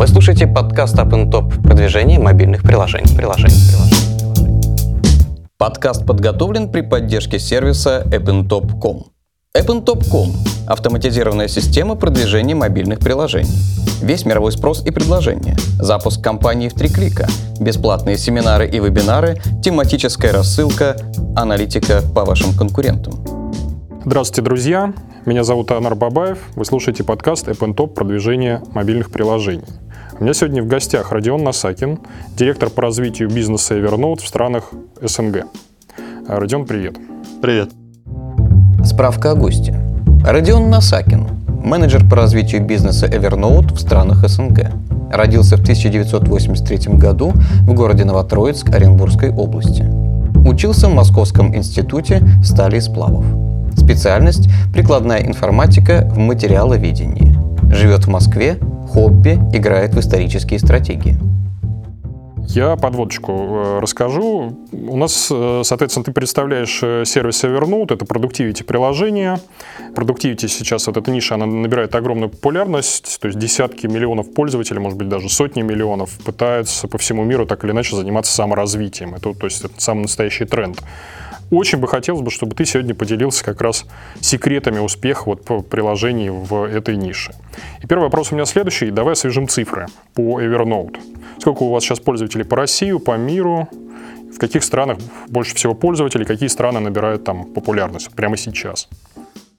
Вы слушаете подкаст Up Top продвижение мобильных приложений. приложений, приложений. Подкаст подготовлен при поддержке сервиса appntop.com. appntop.com – автоматизированная система продвижения мобильных приложений. Весь мировой спрос и предложения. Запуск компании в три клика. Бесплатные семинары и вебинары, тематическая рассылка, аналитика по вашим конкурентам. Здравствуйте, друзья! Меня зовут Анар Бабаев. Вы слушаете подкаст AppnTop продвижение мобильных приложений. У меня сегодня в гостях Родион Насакин, директор по развитию бизнеса Evernote в странах СНГ. Родион, привет. Привет. Справка о госте. Родион Насакин, менеджер по развитию бизнеса Evernote в странах СНГ. Родился в 1983 году в городе Новотроицк Оренбургской области. Учился в Московском институте стали и сплавов. Специальность – прикладная информатика в материаловедении. Живет в Москве, хобби играет в исторические стратегии. Я подводочку э, расскажу. У нас, э, соответственно, ты представляешь э, сервис Evernote, это продуктивити приложение. Продуктивити сейчас, вот эта ниша, она набирает огромную популярность, то есть десятки миллионов пользователей, может быть, даже сотни миллионов пытаются по всему миру так или иначе заниматься саморазвитием. Это, то есть, это самый настоящий тренд. Очень бы хотелось бы, чтобы ты сегодня поделился как раз секретами успеха вот по приложений в этой нише. И первый вопрос у меня следующий. Давай освежим цифры по Evernote. Сколько у вас сейчас пользователей по России, по миру? В каких странах больше всего пользователей? Какие страны набирают там популярность прямо сейчас?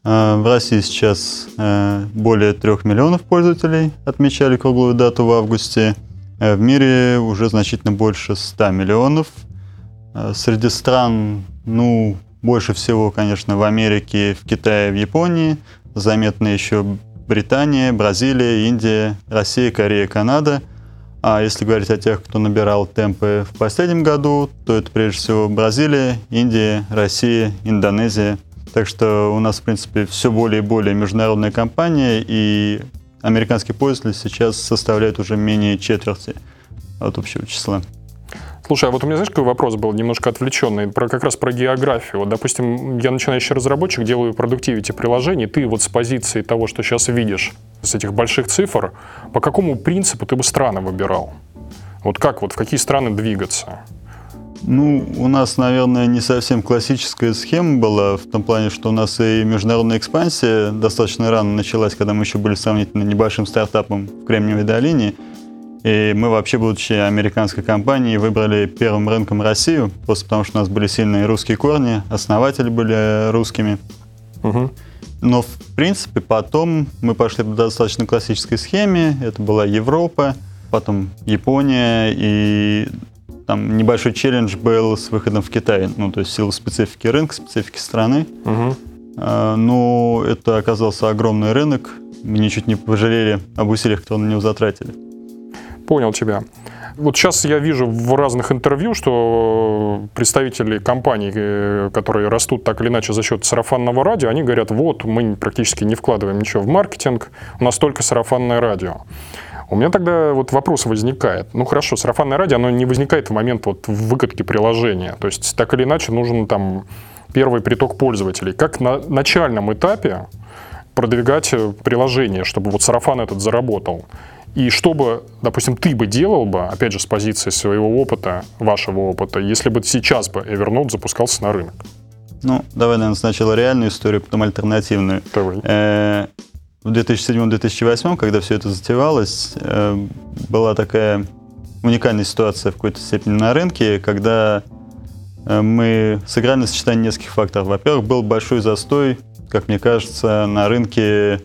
А, в России сейчас э, более трех миллионов пользователей отмечали круглую дату в августе. Э, в мире уже значительно больше 100 миллионов. Э, среди стран ну, больше всего, конечно, в Америке, в Китае, в Японии. Заметно еще Британия, Бразилия, Индия, Россия, Корея, Канада. А если говорить о тех, кто набирал темпы в последнем году, то это прежде всего Бразилия, Индия, Россия, Индонезия. Так что у нас, в принципе, все более и более международная компания, и американские пользователи сейчас составляют уже менее четверти от общего числа. Слушай, а вот у меня, знаешь, какой вопрос был немножко отвлеченный, про, как раз про географию. Вот, допустим, я начинающий разработчик, делаю продуктивити приложений, ты вот с позиции того, что сейчас видишь, с этих больших цифр, по какому принципу ты бы страны выбирал? Вот как, вот в какие страны двигаться? Ну, у нас, наверное, не совсем классическая схема была, в том плане, что у нас и международная экспансия достаточно рано началась, когда мы еще были сравнительно небольшим стартапом в Кремниевой долине. И мы вообще, будучи американской компанией, выбрали первым рынком Россию, просто потому что у нас были сильные русские корни, основатели были русскими. Угу. Но, в принципе, потом мы пошли по достаточно классической схеме. Это была Европа, потом Япония, и там небольшой челлендж был с выходом в Китай. Ну, то есть силу специфики рынка, специфики страны. Угу. Но это оказался огромный рынок. Мы ничуть не пожалели об усилиях, которые на него затратили. Понял тебя. Вот сейчас я вижу в разных интервью, что представители компаний, э, которые растут так или иначе за счет сарафанного радио, они говорят, вот, мы практически не вкладываем ничего в маркетинг, у нас только сарафанное радио. У меня тогда вот вопрос возникает. Ну хорошо, сарафанное радио, оно не возникает в момент вот выкатки приложения. То есть так или иначе нужен там первый приток пользователей. Как на начальном этапе продвигать э, приложение, чтобы вот сарафан этот заработал? И что бы, допустим, ты бы делал бы, опять же, с позиции своего опыта, вашего опыта, если бы сейчас бы Evernote запускался на рынок? Ну, давай, наверное, сначала реальную историю, потом альтернативную. Давай. Э, в 2007-2008, когда все это затевалось, э, была такая уникальная ситуация в какой-то степени на рынке, когда э, мы сыграли на сочетание нескольких факторов. Во-первых, был большой застой, как мне кажется, на рынке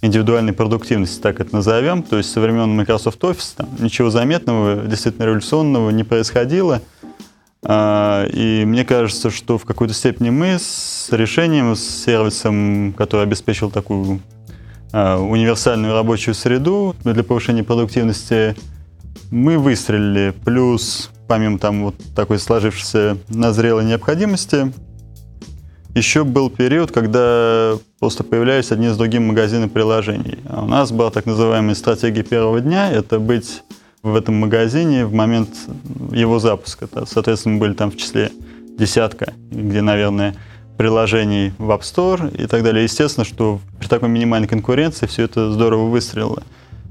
индивидуальной продуктивности, так это назовем. То есть со времен Microsoft Office там, ничего заметного, действительно революционного не происходило. А, и мне кажется, что в какой-то степени мы с решением, с сервисом, который обеспечил такую а, универсальную рабочую среду для повышения продуктивности, мы выстрелили. Плюс, помимо там вот такой сложившейся назрелой необходимости, еще был период, когда просто появлялись одни с другим магазины приложений. А у нас была так называемая стратегия первого дня, это быть в этом магазине в момент его запуска. Соответственно, мы были там в числе десятка, где, наверное, приложений в App Store и так далее. Естественно, что при такой минимальной конкуренции все это здорово выстрелило.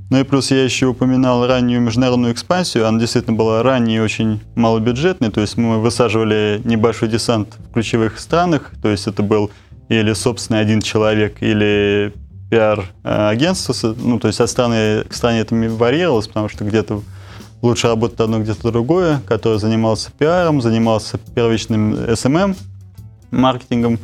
Ну и плюс я еще упоминал раннюю международную экспансию. Она действительно была ранней и очень малобюджетной. То есть мы высаживали небольшой десант в ключевых странах. То есть это был или собственный один человек, или пиар-агентство. Ну, то есть от страны к стране это варьировалось, потому что где-то лучше работает одно, где-то другое, который занимался пиаром, занимался первичным SMM, маркетингом.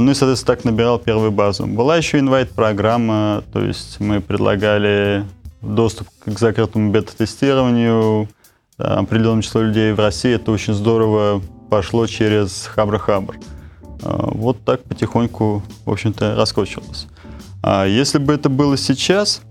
Ну и, соответственно, так набирал первую базу. Была еще инвайт-программа, то есть мы предлагали доступ к закрытому бета-тестированию определенному числу людей в России. Это очень здорово пошло через Хабр-Хабр. А, вот так потихоньку, в общем-то, раскручивалось. А если бы это было сейчас,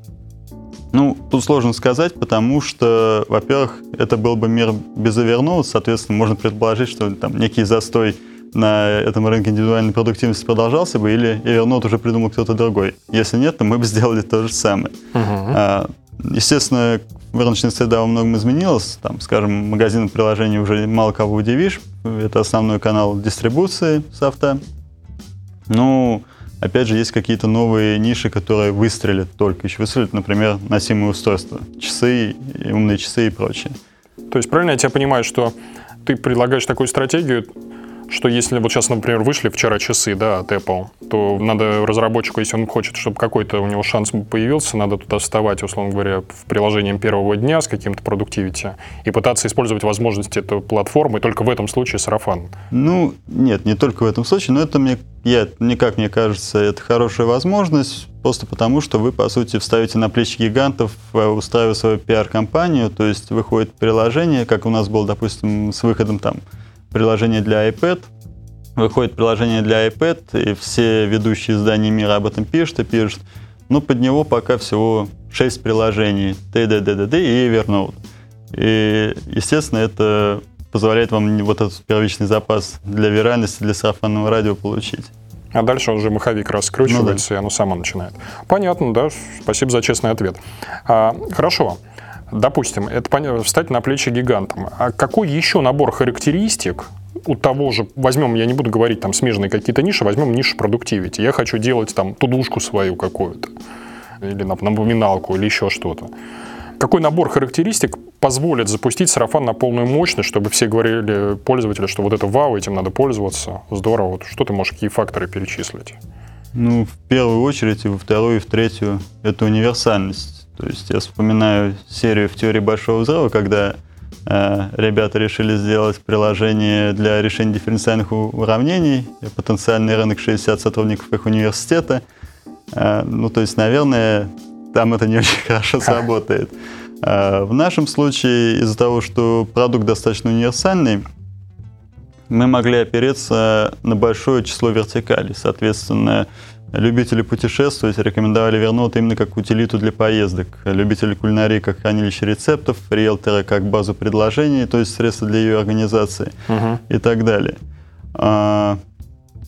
ну, тут сложно сказать, потому что, во-первых, это был бы мир без Evernote, соответственно, можно предположить, что там некий застой на этом рынке индивидуальной продуктивности продолжался бы, или Evernote уже придумал кто-то другой. Если нет, то мы бы сделали то же самое. Uh-huh. Естественно, рыночная среда во многом изменилась. Там, скажем, магазин приложений уже мало кого удивишь. Это основной канал дистрибуции софта. Ну, опять же, есть какие-то новые ниши, которые выстрелят только еще. Выстрелят, например, носимые устройства, часы, умные часы и прочее. То есть правильно я тебя понимаю, что ты предлагаешь такую стратегию, что если вот сейчас, например, вышли вчера часы да, от Apple, то надо разработчику, если он хочет, чтобы какой-то у него шанс появился, надо туда вставать, условно говоря, в приложением первого дня с каким-то продуктивити и пытаться использовать возможности этой платформы, и только в этом случае сарафан. Ну, нет, не только в этом случае, но это мне, я, мне как мне кажется, это хорошая возможность, просто потому, что вы, по сути, вставите на плечи гигантов, э, устраивая свою пиар-компанию, то есть выходит приложение, как у нас было, допустим, с выходом там приложение для iPad, выходит приложение для iPad, и все ведущие издания мира об этом пишут и пишут. Но под него пока всего 6 приложений TDDDD и Evernote. И, естественно, это позволяет вам вот этот первичный запас для виральности, для сарафанного радио получить. А дальше уже маховик раскручивается, ну, да. и оно само начинает. Понятно, да. Спасибо за честный ответ. А, хорошо. Допустим, это встать на плечи гигантам. А какой еще набор характеристик у того же, возьмем, я не буду говорить там смежные какие-то ниши, возьмем нишу продуктивити. Я хочу делать там тудушку свою какую-то, или напоминалку, или еще что-то. Какой набор характеристик позволит запустить сарафан на полную мощность, чтобы все говорили пользователи, что вот это вау, этим надо пользоваться, здорово. Вот что ты можешь, какие факторы перечислить? Ну, в первую очередь, и во вторую, и в третью, это универсальность то есть я вспоминаю серию в теории большого взрыва, когда э, ребята решили сделать приложение для решения дифференциальных уравнений, потенциальный рынок 60 сотрудников их университета. Э, ну, то есть, наверное, там это не очень хорошо сработает. Э, в нашем случае, из-за того, что продукт достаточно универсальный, мы могли опереться на большое число вертикалей. Соответственно, Любители путешествовать рекомендовали Вернот именно как утилиту для поездок. Любители кулинарии как хранилище рецептов, риэлторы как базу предложений, то есть средства для ее организации uh-huh. и так далее. А,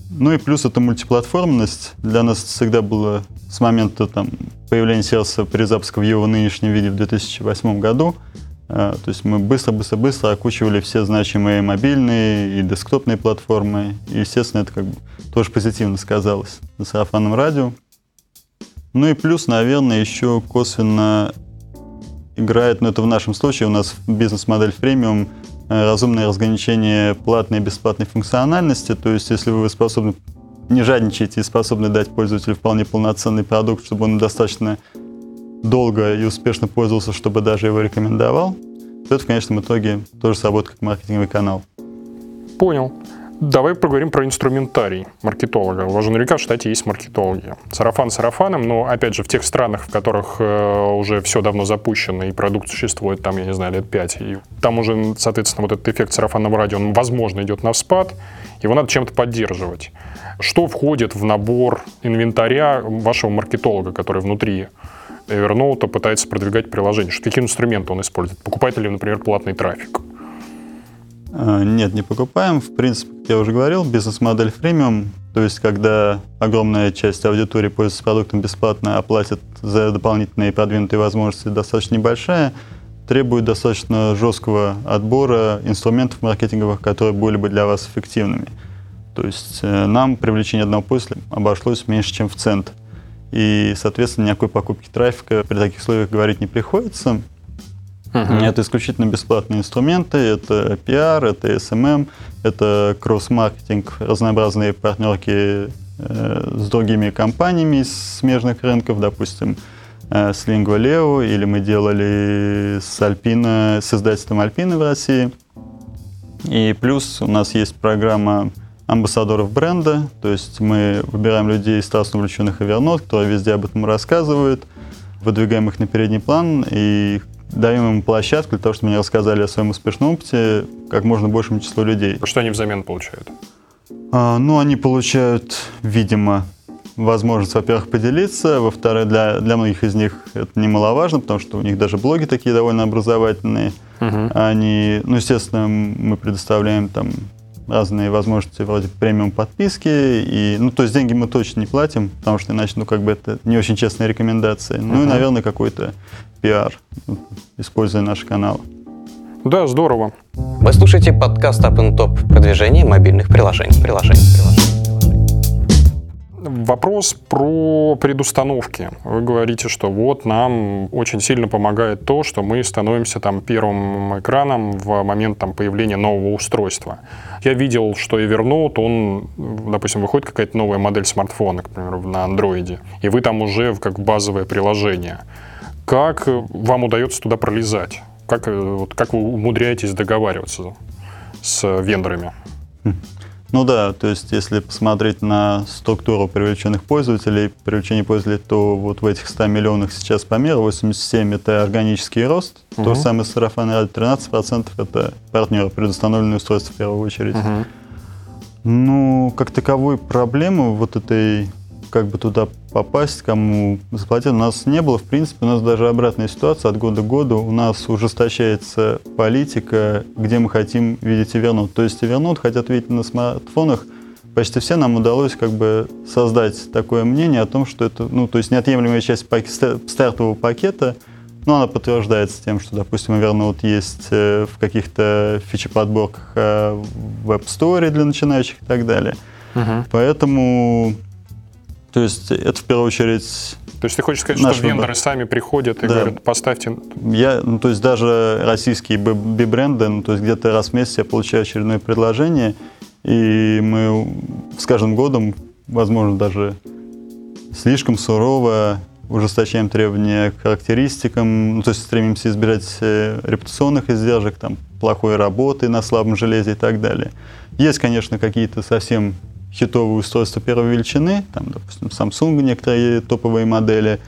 ну и плюс это мультиплатформенность. Для нас всегда было с момента там, появления сервиса при запуске в его нынешнем виде в 2008 году. А, то есть мы быстро-быстро-быстро окучивали все значимые мобильные и десктопные платформы. И, естественно, это как бы тоже позитивно сказалось на сарафанном радио. Ну и плюс, наверное, еще косвенно играет, но ну это в нашем случае, у нас бизнес-модель премиум, э, разумное разграничение платной и бесплатной функциональности. То есть, если вы способны не жадничаете и способны дать пользователю вполне полноценный продукт, чтобы он достаточно долго и успешно пользовался, чтобы даже его рекомендовал, это в конечном итоге тоже сработает как маркетинговый канал. Понял. Давай поговорим про инструментарий маркетолога. Же наверняка в штате есть маркетологи. Сарафан сарафаном, но, опять же, в тех странах, в которых э, уже все давно запущено и продукт существует, там, я не знаю, лет пять, и там уже, соответственно, вот этот эффект сарафанного радио, он, возможно, идет на спад, его надо чем-то поддерживать. Что входит в набор инвентаря вашего маркетолога, который внутри Evernote пытается продвигать приложение? Что, какие инструменты он использует? Покупает ли, например, платный трафик? А, нет, не покупаем. В принципе, как я уже говорил, бизнес-модель премиум, то есть когда огромная часть аудитории пользуется продуктом бесплатно, а платит за дополнительные продвинутые возможности достаточно небольшая, требует достаточно жесткого отбора инструментов маркетинговых, которые были бы для вас эффективными. То есть э, нам привлечение одного пользователя обошлось меньше, чем в цент. И, соответственно, никакой покупки трафика при таких условиях говорить не приходится. Uh-huh. Это исключительно бесплатные инструменты, это PR, это SMM, это кросс-маркетинг, разнообразные партнерки э, с другими компаниями из смежных рынков, допустим, э, с Lingua Leo, или мы делали с Альпина, с издательством Альпины в России. И плюс у нас есть программа амбассадоров бренда, то есть мы выбираем людей, страстно увлеченных Evernote, которые везде об этом рассказывают, выдвигаем их на передний план и даем им площадку для того, чтобы они рассказали о своем успешном опыте как можно большему числу людей. Что они взамен получают? А, ну, они получают, видимо, возможность, во-первых, поделиться, во-вторых, для, для многих из них это немаловажно, потому что у них даже блоги такие довольно образовательные. Угу. Они, ну, естественно, мы предоставляем там разные возможности вроде премиум подписки. И, ну, то есть деньги мы точно не платим, потому что иначе, ну, как бы это не очень честные рекомендации. Uh-huh. Ну и, наверное, какой-то пиар, используя наш канал. Да, здорово. Вы слушаете подкаст Up and Top продвижение мобильных приложений. приложений, приложений. Вопрос про предустановки. Вы говорите, что вот нам очень сильно помогает то, что мы становимся там первым экраном в момент там, появления нового устройства. Я видел, что Evernote, он, допустим, выходит какая-то новая модель смартфона, к примеру, на андроиде, и вы там уже как базовое приложение. Как вам удается туда пролезать? Как, вот, как вы умудряетесь договариваться с вендорами? Ну да, то есть если посмотреть на структуру привлеченных пользователей, привлечение пользователей, то вот в этих 100 миллионах сейчас помер, 87 это органический рост, угу. то же самое сарафанное радио, 13% это партнеры, предустановленные устройства в первую очередь. Угу. Ну, как таковой проблемы вот этой как бы туда попасть, кому заплатить. У нас не было, в принципе, у нас даже обратная ситуация от года к году. У нас ужесточается политика, где мы хотим видеть Evernote. То есть Evernote хотят видеть на смартфонах почти все нам удалось как бы создать такое мнение о том, что это, ну, то есть неотъемлемая часть пак- стартового пакета, но она подтверждается тем, что, допустим, Evernote есть э, в каких-то фичи-подборках э, в App Store для начинающих и так далее. Угу. Поэтому то есть это в первую очередь то есть ты хочешь сказать, что вендоры выбор. сами приходят и да. говорят, поставьте... Я, ну, то есть даже российские би-бренды, ну, то есть где-то раз в месяц я получаю очередное предложение, и мы с каждым годом, возможно, даже слишком сурово ужесточаем требования к характеристикам, ну, то есть стремимся избежать э, репутационных издержек, там, плохой работы на слабом железе и так далее. Есть, конечно, какие-то совсем хитовые устройства первой величины, там, допустим, Samsung некоторые топовые модели,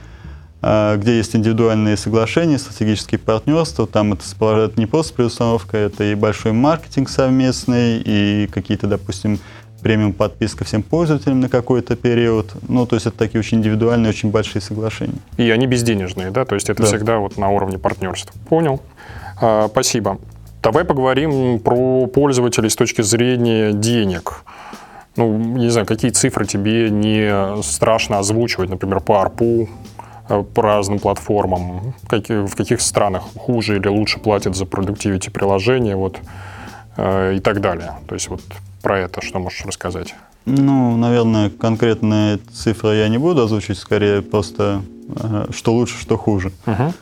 а, где есть индивидуальные соглашения, стратегические партнерства, там это, это не просто предустановка, это и большой маркетинг совместный, и какие-то, допустим, премиум подписка всем пользователям на какой-то период. Ну, то есть это такие очень индивидуальные, очень большие соглашения. И они безденежные, да? То есть это да. всегда вот на уровне партнерства. Понял. А, спасибо. Давай поговорим про пользователей с точки зрения денег ну, не знаю, какие цифры тебе не страшно озвучивать, например, по ARPU, э, по разным платформам, в каких странах хуже или лучше платят за продуктивити приложения, вот, э, и так далее. То есть вот про это что можешь рассказать? Ну, наверное, конкретные цифры я не буду озвучивать, скорее просто э, что лучше, что хуже. Uh-huh.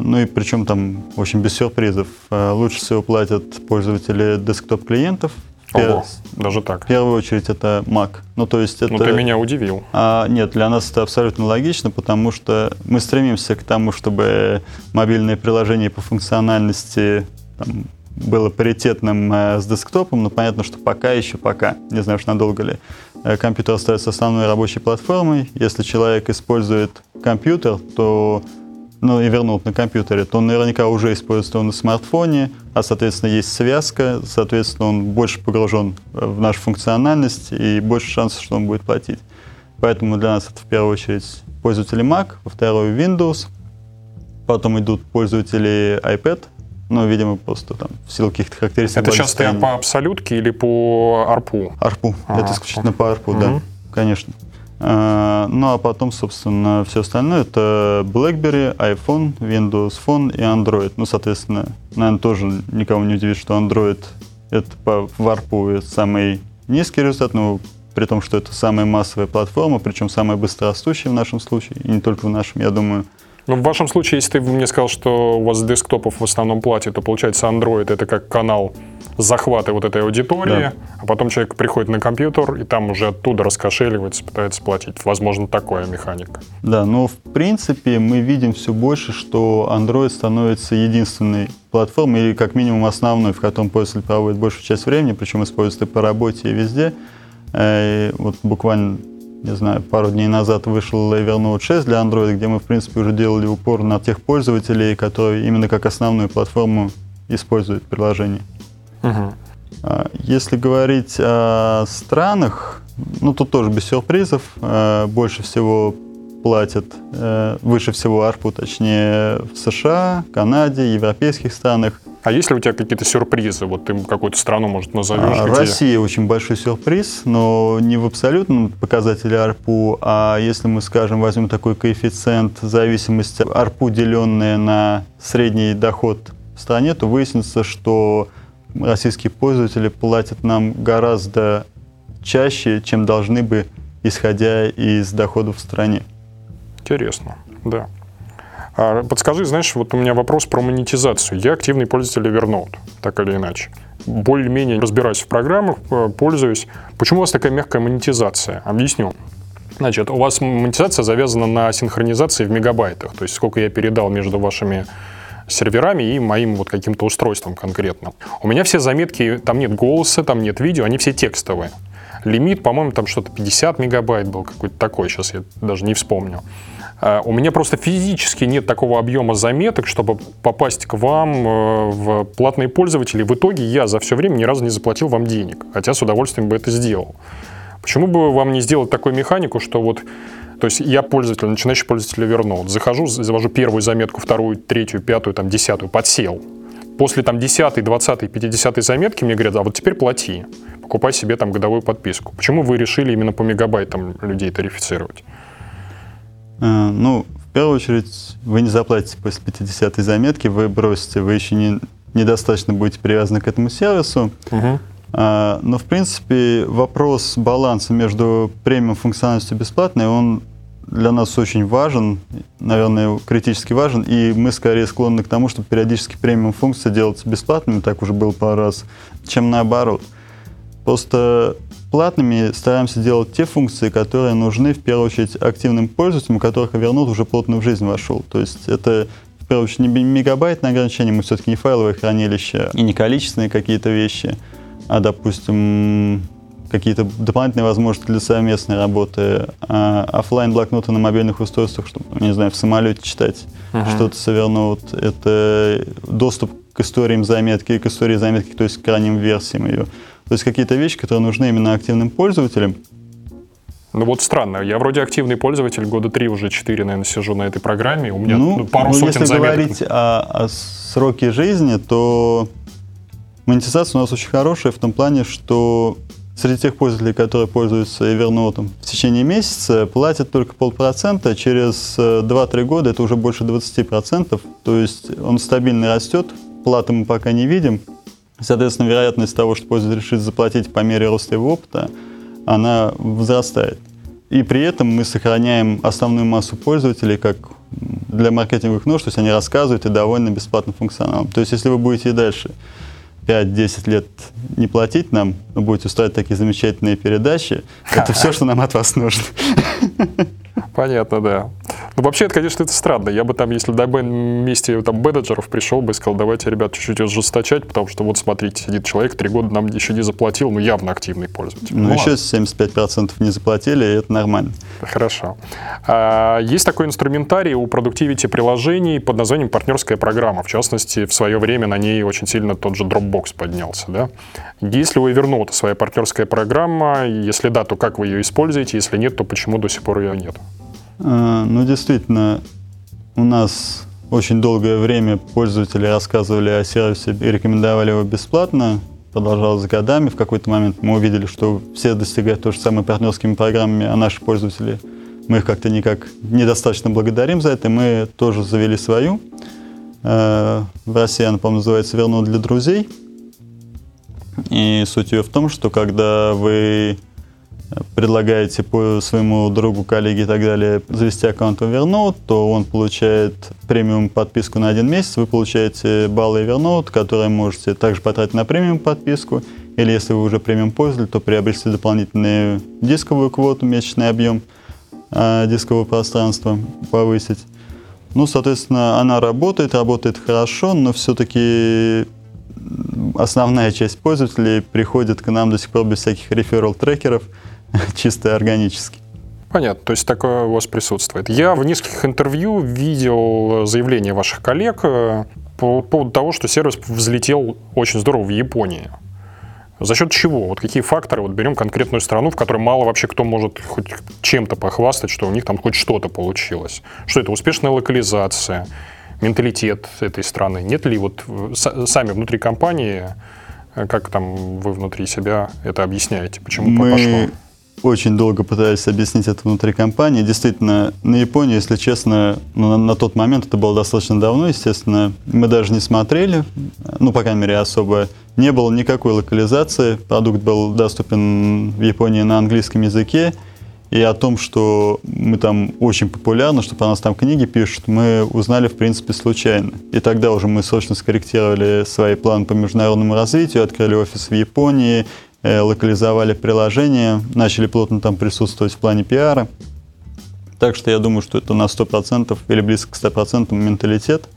Ну и причем там, в общем, без сюрпризов. Лучше всего платят пользователи десктоп-клиентов, Ого, даже так. В первую очередь это Mac. Ну, то есть это... Ну, ты меня удивил. А, нет, для нас это абсолютно логично, потому что мы стремимся к тому, чтобы мобильное приложение по функциональности там, было паритетным э, с десктопом, но понятно, что пока еще пока, не знаю уж надолго ли, э, компьютер остается основной рабочей платформой. Если человек использует компьютер, то ну, и вернул на компьютере, то он наверняка уже использует его на смартфоне, а, соответственно, есть связка, соответственно, он больше погружен в нашу функциональность и больше шансов, что он будет платить. Поэтому для нас это в первую очередь пользователи Mac, во вторую Windows, потом идут пользователи iPad, ну, видимо, просто там в силу каких-то характеристик. Это сейчас ты по абсолютке или по ARPU? ARPU. А, это исключительно по ARPU, угу. да, конечно. А, ну а потом, собственно, все остальное это BlackBerry, iPhone, Windows Phone и Android. Ну, соответственно, наверное, тоже никого не удивит, что Android это по варпу самый низкий результат, но при том, что это самая массовая платформа, причем самая быстрорастущая в нашем случае, и не только в нашем, я думаю. Ну, в вашем случае, если ты мне сказал, что у вас десктопов в основном платит, то получается Android это как канал захвата вот этой аудитории, да. а потом человек приходит на компьютер и там уже оттуда раскошеливается, пытается платить. Возможно, такая механика. Да, но в принципе мы видим все больше, что Android становится единственной платформой или как минимум основной, в котором пользователь проводит большую часть времени, причем использует и по работе, и везде. Э, и вот буквально не знаю, пару дней назад вышел Evernote 6 для Android, где мы, в принципе, уже делали упор на тех пользователей, которые именно как основную платформу используют приложение. Угу. Если говорить о странах, ну тут тоже без сюрпризов. А, больше всего платят, э, выше всего ARPU, точнее, в США, Канаде, европейских странах. А есть ли у тебя какие-то сюрпризы? Вот ты какую-то страну, может, назовешь? А, где... Россия очень большой сюрприз, но не в абсолютном показателе ARPU, а если мы, скажем, возьмем такой коэффициент зависимости ARPU, деленное на средний доход в стране, то выяснится, что российские пользователи платят нам гораздо чаще, чем должны бы, исходя из доходов в стране. Интересно, да. А подскажи, знаешь, вот у меня вопрос про монетизацию. Я активный пользователь Evernote, так или иначе. Более-менее разбираюсь в программах, э, пользуюсь. Почему у вас такая мягкая монетизация? Объясню. Значит, у вас монетизация завязана на синхронизации в мегабайтах, то есть сколько я передал между вашими серверами и моим вот каким-то устройством конкретно. У меня все заметки, там нет голоса, там нет видео, они все текстовые. Лимит, по-моему, там что-то 50 мегабайт был, какой-то такой, сейчас я даже не вспомню. А, у меня просто физически нет такого объема заметок, чтобы попасть к вам э, в платные пользователи. В итоге я за все время ни разу не заплатил вам денег, хотя с удовольствием бы это сделал. Почему бы вам не сделать такую механику, что вот то есть я пользователь, начинающий пользователь Evernote, захожу, завожу первую заметку, вторую, третью, пятую, там, десятую, подсел. После там 10, 20, 50 заметки мне говорят, а вот теперь плати, покупай себе там годовую подписку. Почему вы решили именно по мегабайтам людей тарифицировать? А, ну, в первую очередь, вы не заплатите после 50 заметки, вы бросите, вы еще не, недостаточно будете привязаны к этому сервису. Угу. А, но, в принципе, вопрос баланса между премиум функциональностью и бесплатной, он для нас очень важен, наверное, критически важен, и мы скорее склонны к тому, чтобы периодически премиум функции делаться бесплатными, так уже было пару раз, чем наоборот. Просто платными стараемся делать те функции, которые нужны в первую очередь активным пользователям, у которых Evernote уже плотно в жизнь вошел. То есть это в первую очередь не мегабайтное ограничение, мы все-таки не файловое хранилище и не количественные какие-то вещи, а, допустим, какие-то дополнительные возможности для совместной работы, а, офлайн блокноты на мобильных устройствах, чтобы, не знаю, в самолете читать uh-huh. что-то с Evernote. Это доступ к историям заметки, к истории заметки, то есть к ранним версиям ее. То есть какие-то вещи, которые нужны именно активным пользователям. Ну вот странно, я вроде активный пользователь, года три, уже четыре, наверное, сижу на этой программе, у меня ну, пару ну, сотен если заметок. говорить о, о сроке жизни, то монетизация у нас очень хорошая в том плане, что среди тех пользователей, которые пользуются Evernote в течение месяца, платят только полпроцента, через 2-3 э, года это уже больше 20%, то есть он стабильно растет, платы мы пока не видим, соответственно, вероятность того, что пользователь решит заплатить по мере роста его опыта, она возрастает. И при этом мы сохраняем основную массу пользователей как для маркетинговых нужд, то есть они рассказывают и довольны бесплатным функционалом. То есть если вы будете и дальше 5-10 лет не платить нам, вы будете устраивать такие замечательные передачи. Это все, что нам от вас нужно. Понятно, да. Ну, вообще, это, конечно, это странно. Я бы там, если до месте там, менеджеров пришел бы и сказал, давайте, ребят, чуть-чуть ужесточать, потому что вот, смотрите, сидит человек, три года нам еще не заплатил, ну, явно активный пользователь. Ну, ну еще ладно. 75% не заплатили, и это нормально. Хорошо. А, есть такой инструментарий у продуктивити приложений под названием партнерская программа. В частности, в свое время на ней очень сильно тот же Dropbox поднялся, да? Если у Evernote своя партнерская программа, если да, то как вы ее используете, если нет, то почему до сих пор ее нет? А, ну, действительно, у нас очень долгое время пользователи рассказывали о сервисе и рекомендовали его бесплатно. Продолжалось годами. В какой-то момент мы увидели, что все достигают то же самое партнерскими программами, а наши пользователи, мы их как-то никак недостаточно благодарим за это. Мы тоже завели свою. А, в России она, по-моему, называется «Верну для друзей». И суть ее в том, что когда вы предлагаете по своему другу, коллеге и так далее завести аккаунт в Evernote, то он получает премиум подписку на один месяц, вы получаете баллы Evernote, которые можете также потратить на премиум подписку, или если вы уже премиум пользователь, то приобрести дополнительную дисковую квоту, месячный объем э, дискового пространства повысить. Ну, соответственно, она работает, работает хорошо, но все-таки основная часть пользователей приходит к нам до сих пор без всяких реферал трекеров, чисто органически. Понятно, то есть такое у вас присутствует. Я в нескольких интервью видел заявления ваших коллег э, по поводу того, что сервис взлетел очень здорово в Японии. За счет чего? Вот какие факторы? Вот берем конкретную страну, в которой мало вообще кто может хоть чем-то похвастать, что у них там хоть что-то получилось. Что это? Успешная локализация, менталитет этой страны. Нет ли вот э, сами внутри компании, э, как там вы внутри себя это объясняете? Почему Мы... пошло? Очень долго пытались объяснить это внутри компании. Действительно, на Японию, если честно, ну, на, на тот момент, это было достаточно давно, естественно, мы даже не смотрели, ну, по крайней мере, особо не было никакой локализации. Продукт был доступен в Японии на английском языке. И о том, что мы там очень популярны, что про нас там книги пишут, мы узнали, в принципе, случайно. И тогда уже мы срочно скорректировали свои планы по международному развитию, открыли офис в Японии, локализовали приложение, начали плотно там присутствовать в плане пиара. Так что я думаю, что это на 100% или близко к 100% менталитет.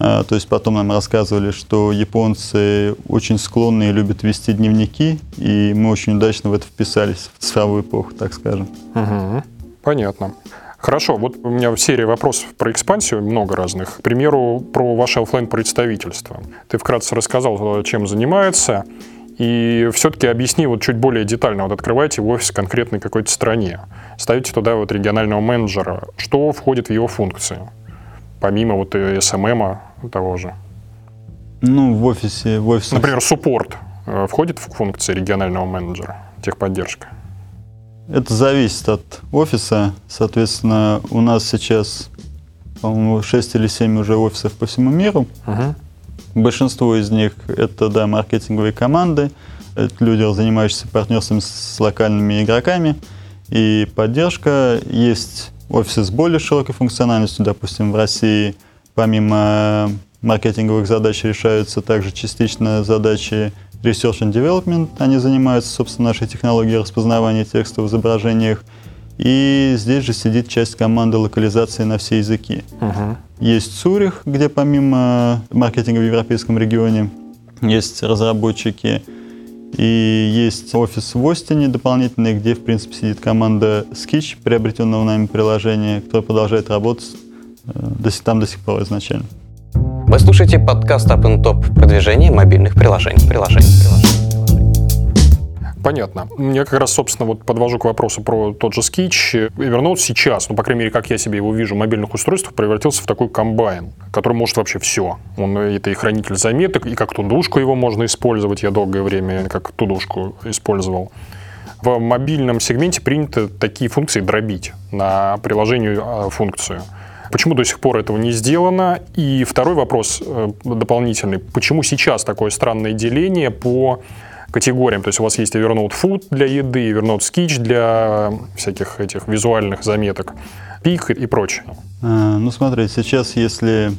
А, то есть потом нам рассказывали, что японцы очень склонны и любят вести дневники, и мы очень удачно в это вписались, в цифровую эпоху, так скажем. Угу. Понятно. Хорошо, вот у меня серия вопросов про экспансию, много разных. К примеру, про ваше офлайн представительство Ты вкратце рассказал, чем занимается. И все-таки объясни вот чуть более детально. Вот открываете офис в конкретной какой-то стране, ставите туда вот регионального менеджера. Что входит в его функции? Помимо вот SMM того же. Ну, в офисе... В офисе... Например, суппорт э, входит в функции регионального менеджера, техподдержка? Это зависит от офиса. Соответственно, у нас сейчас, по-моему, 6 или 7 уже офисов по всему миру. Угу. Большинство из них это да, маркетинговые команды, это люди, занимающиеся партнерством с локальными игроками. И поддержка. Есть офисы с более широкой функциональностью, допустим, в России помимо маркетинговых задач решаются также частично задачи Research and Development. Они занимаются, собственно, нашей технологией распознавания текста в изображениях. И здесь же сидит часть команды локализации на все языки. Uh-huh. Есть Цюрих, где помимо маркетинга в европейском регионе есть разработчики. И есть офис в Остине дополнительный, где, в принципе, сидит команда Sketch, приобретенного нами приложения, которое продолжает работать э, там до сих пор изначально. Вы слушаете подкаст Up Top продвижение мобильных приложений. приложений, приложений. Понятно. Я как раз, собственно, вот подвожу к вопросу про тот же Sketch. Evernote сейчас, ну, по крайней мере, как я себе его вижу мобильных устройствах, превратился в такой комбайн, который может вообще все. Он это и хранитель заметок, и как тудушку его можно использовать. Я долгое время как тудушку использовал. В мобильном сегменте принято такие функции дробить на приложению а, функцию. Почему до сих пор этого не сделано? И второй вопрос э, дополнительный. Почему сейчас такое странное деление по категориям. То есть у вас есть Evernote Food для еды, Evernote Sketch для всяких этих визуальных заметок, пик и прочее. А, ну, смотрите, сейчас если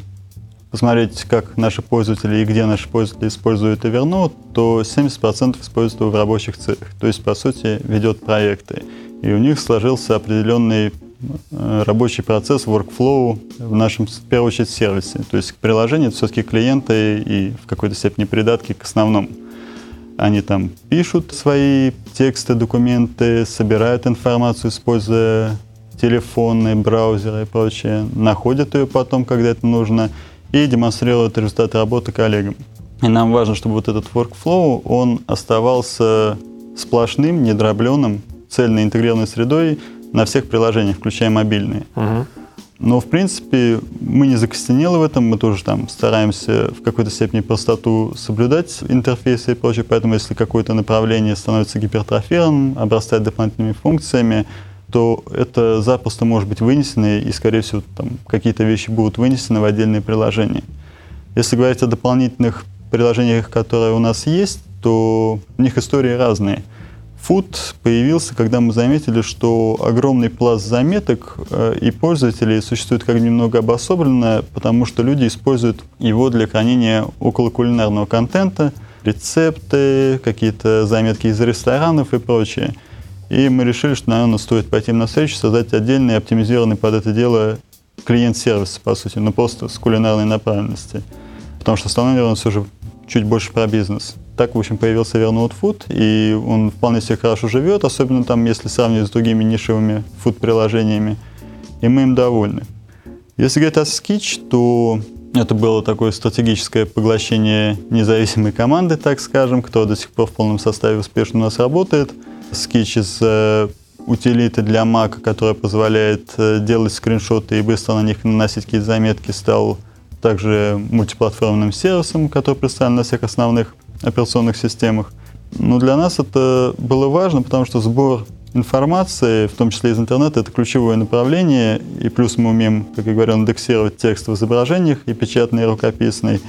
посмотреть, как наши пользователи и где наши пользователи используют Evernote, то 70% используют его в рабочих целях. То есть, по сути, ведет проекты. И у них сложился определенный э, рабочий процесс, workflow в нашем, в первую очередь, сервисе. То есть приложение все-таки клиенты и в какой-то степени придатки к основному. Они там пишут свои тексты, документы, собирают информацию, используя телефоны, браузеры и прочее, находят ее потом, когда это нужно, и демонстрируют результаты работы коллегам. И нам важно, чтобы вот этот workflow, он оставался сплошным, недробленным, цельно интегрированной средой на всех приложениях, включая мобильные. Uh-huh. Но, в принципе, мы не закостенелы в этом, мы тоже там стараемся в какой-то степени простоту соблюдать интерфейсы и прочее, поэтому если какое-то направление становится гипертрофированным, обрастает дополнительными функциями, то это запросто может быть вынесено, и, скорее всего, там какие-то вещи будут вынесены в отдельные приложения. Если говорить о дополнительных приложениях, которые у нас есть, то у них истории разные. Food появился, когда мы заметили, что огромный пласт заметок э, и пользователей существует как немного обособленно, потому что люди используют его для хранения околокулинарного контента, рецепты, какие-то заметки из ресторанов и прочее. И мы решили, что, наверное, стоит пойти на встречу, создать отдельный оптимизированный под это дело клиент-сервис, по сути, но просто с кулинарной направленности. Потому что основной, наверное, все же чуть больше про бизнес. Так, в общем, появился Evernote Food, и он вполне себе хорошо живет, особенно там, если сравнивать с другими нишевыми фуд-приложениями, и мы им довольны. Если говорить о Sketch, то это было такое стратегическое поглощение независимой команды, так скажем, кто до сих пор в полном составе успешно у нас работает. Sketch из э, утилиты для Mac, которая позволяет э, делать скриншоты и быстро на них наносить какие-то заметки, стал также мультиплатформенным сервисом, который представлен на всех основных операционных системах. Но для нас это было важно, потому что сбор информации, в том числе из интернета, это ключевое направление. И плюс мы умеем, как я говорил, индексировать текст в изображениях, и печатный, и рукописный.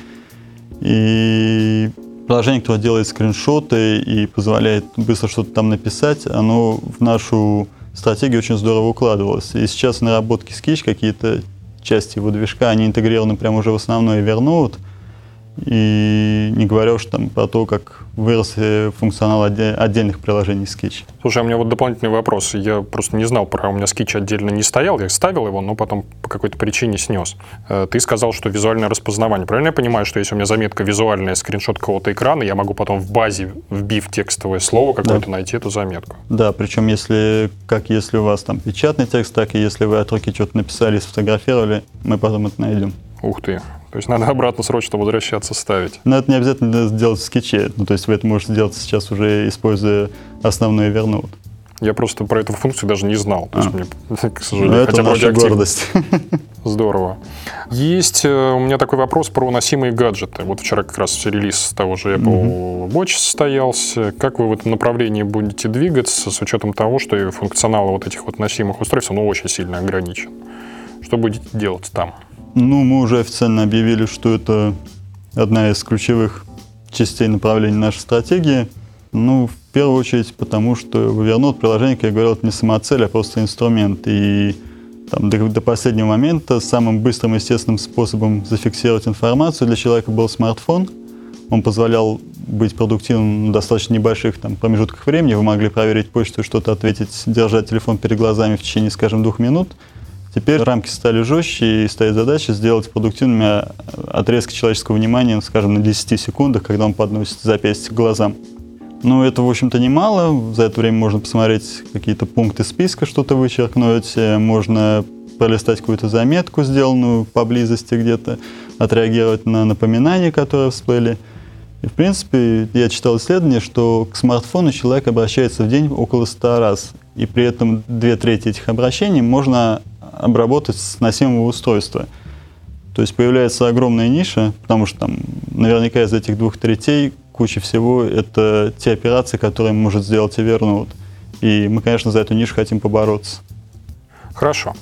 И приложение, которое делает скриншоты и позволяет быстро что-то там написать, оно в нашу стратегию очень здорово укладывалось. И сейчас наработки Sketch, какие-то части его движка, они интегрированы прямо уже в основной Evernote – и не говоря уж там про то, как вырос э, функционал отдельных приложений Sketch. Слушай, а у меня вот дополнительный вопрос. Я просто не знал про... У меня Sketch отдельно не стоял. Я ставил его, но потом по какой-то причине снес. Э, ты сказал, что визуальное распознавание. Правильно я понимаю, что если у меня заметка визуальная, скриншот какого-то экрана, я могу потом в базе, вбив текстовое слово какое-то, да. найти эту заметку? Да, причем если, как если у вас там печатный текст, так и если вы от руки что-то написали, сфотографировали, мы потом это найдем. Ух ты, то есть надо обратно срочно возвращаться ставить. Но это не обязательно сделать в скетче. Ну, то есть вы это можете сделать сейчас уже, используя основной Evernote. Я просто про эту функцию даже не знал. То есть а. мне, к сожалению, это хотя наша гордость. Здорово. Есть э, у меня такой вопрос про носимые гаджеты. Вот вчера как раз релиз того же Apple Watch состоялся. Как вы в этом направлении будете двигаться с учетом того, что функционал вот этих вот носимых устройств, он очень сильно ограничен? Что будете делать там? Ну, мы уже официально объявили, что это одна из ключевых частей направления нашей стратегии. Ну, в первую очередь, потому что Evernote приложение, как я говорил, это не самоцель, а просто инструмент. И там, до, до последнего момента самым быстрым естественным способом зафиксировать информацию для человека был смартфон. Он позволял быть продуктивным на достаточно небольших там, промежутках времени. Вы могли проверить почту, что-то ответить, держать телефон перед глазами в течение, скажем, двух минут – Теперь рамки стали жестче и стоит задача сделать продуктивными отрезки человеческого внимания, скажем, на 10 секундах, когда он подносит запястье к глазам. Ну, это, в общем-то, немало. За это время можно посмотреть какие-то пункты списка, что-то вычеркнуть. Можно пролистать какую-то заметку, сделанную поблизости где-то, отреагировать на напоминания, которые всплыли. И, в принципе, я читал исследование, что к смартфону человек обращается в день около 100 раз. И при этом две трети этих обращений можно обработать с носимого устройства. То есть появляется огромная ниша, потому что там наверняка из этих двух третей куча всего это те операции, которые может сделать Evernote. И мы, конечно, за эту нишу хотим побороться. Хорошо.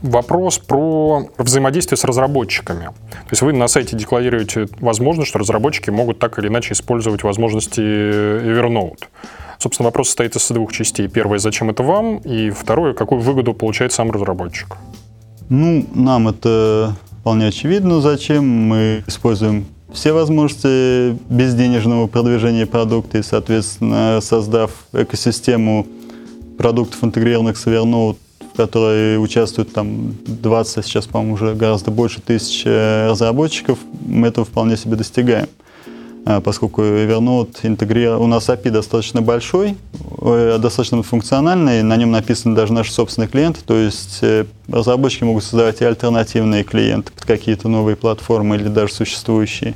Вопрос про взаимодействие с разработчиками. То есть вы на сайте декларируете возможность, что разработчики могут так или иначе использовать возможности Evernote. Собственно, вопрос состоит из двух частей. Первое, зачем это вам? И второе, какую выгоду получает сам разработчик? Ну, нам это вполне очевидно, зачем. Мы используем все возможности безденежного продвижения продукта и, соответственно, создав экосистему продуктов, интегрированных с Evernote, в которой участвуют там 20, сейчас, по-моему, уже гораздо больше тысяч э, разработчиков, мы этого вполне себе достигаем. А, поскольку Evernote интегрирован, у нас API достаточно большой, э, достаточно функциональный, на нем написаны даже наши собственные клиенты, то есть э, разработчики могут создавать и альтернативные клиенты под какие-то новые платформы или даже существующие.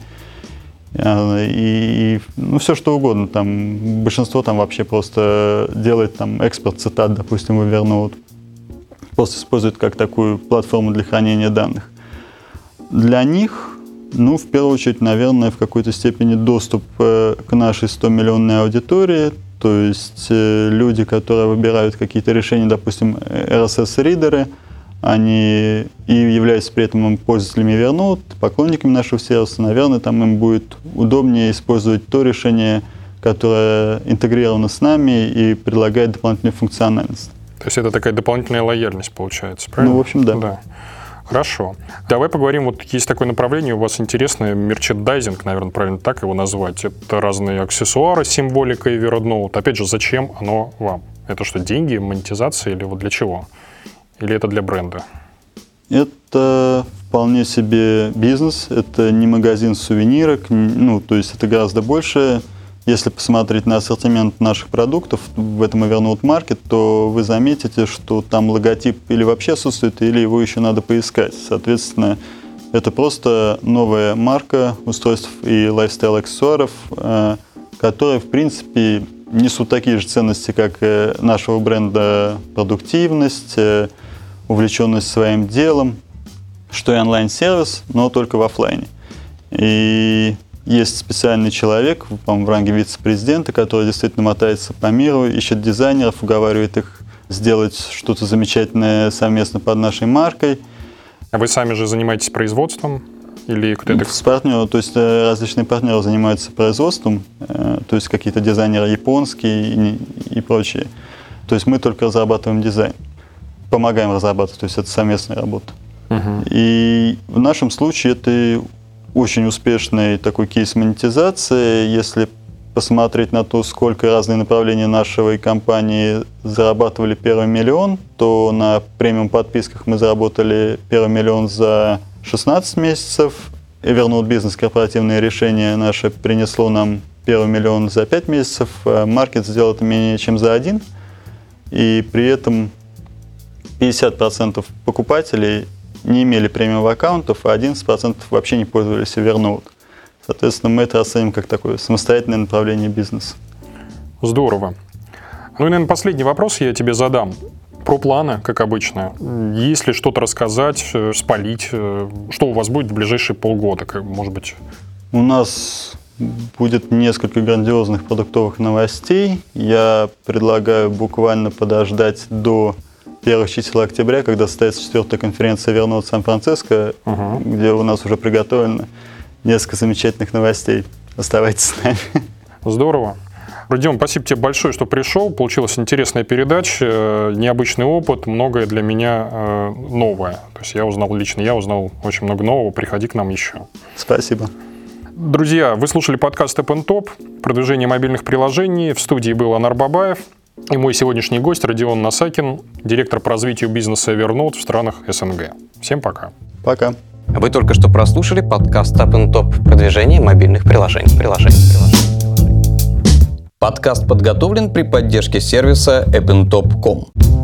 А, и, и ну, все что угодно. Там, большинство там вообще просто делает там экспорт цитат, допустим, в Evernote. Просто использует как такую платформу для хранения данных. Для них ну, в первую очередь, наверное, в какой-то степени доступ э, к нашей 100-миллионной аудитории, то есть э, люди, которые выбирают какие-то решения, допустим, RSS-ридеры, они и являются при этом пользователями Evernote, поклонниками нашего сервиса, наверное, там им будет удобнее использовать то решение, которая интегрирована с нами и предлагает дополнительную функциональность. То есть это такая дополнительная лояльность получается, правильно? Ну, в общем, да. да. Хорошо. Давай поговорим, вот есть такое направление у вас интересное, мерчендайзинг, наверное, правильно так его назвать. Это разные аксессуары с символикой Evernote. Опять же, зачем оно вам? Это что, деньги, монетизация или вот для чего? Или это для бренда? Это вполне себе бизнес, это не магазин сувенирок, ну, то есть это гораздо больше. Если посмотреть на ассортимент наших продуктов в этом Evernote Market, то вы заметите, что там логотип или вообще отсутствует, или его еще надо поискать. Соответственно, это просто новая марка устройств и лайфстайл-аксессуаров, э, которые, в принципе, несут такие же ценности, как нашего бренда продуктивность, э, увлеченность своим делом, что и онлайн-сервис, но только в офлайне. И есть специальный человек в ранге вице-президента, который действительно мотается по миру, ищет дизайнеров, уговаривает их сделать что-то замечательное совместно под нашей маркой. А вы сами же занимаетесь производством? Или кто-то... С партнером, то есть э, различные партнеры занимаются производством, э, то есть какие-то дизайнеры японские и, и прочие. То есть мы только разрабатываем дизайн помогаем разрабатывать, то есть это совместная работа. Угу. И в нашем случае это очень успешный такой кейс монетизации. Если посмотреть на то, сколько разные направления нашей компании зарабатывали первый миллион, то на премиум подписках мы заработали первый миллион за 16 месяцев. Evernote Business корпоративное решение наше принесло нам первый миллион за 5 месяцев. Маркет сделал это менее чем за один. И при этом 50% покупателей не имели премиум аккаунтов, а 11% вообще не пользовались Evernote. Соответственно, мы это оценим как такое самостоятельное направление бизнеса. Здорово. Ну и, наверное, последний вопрос я тебе задам. Про планы, как обычно. Есть ли что-то рассказать, э, спалить? Э, что у вас будет в ближайшие полгода, может быть? У нас будет несколько грандиозных продуктовых новостей. Я предлагаю буквально подождать до первых чисел октября, когда состоится четвертая конференция «Вернут Сан-Франциско», угу. где у нас уже приготовлено несколько замечательных новостей. Оставайтесь с нами. Здорово. Родион, спасибо тебе большое, что пришел. Получилась интересная передача, э, необычный опыт, многое для меня э, новое. То есть я узнал лично, я узнал очень много нового. Приходи к нам еще. Спасибо. Друзья, вы слушали подкаст App Top, продвижение мобильных приложений. В студии был Анар Бабаев. И мой сегодняшний гость Родион Насакин, директор по развитию бизнеса Evernote в странах СНГ. Всем пока. Пока. Вы только что прослушали подкаст Up and Top продвижение мобильных приложений. приложений, приложений, приложений. Подкаст подготовлен при поддержке сервиса appntop.com.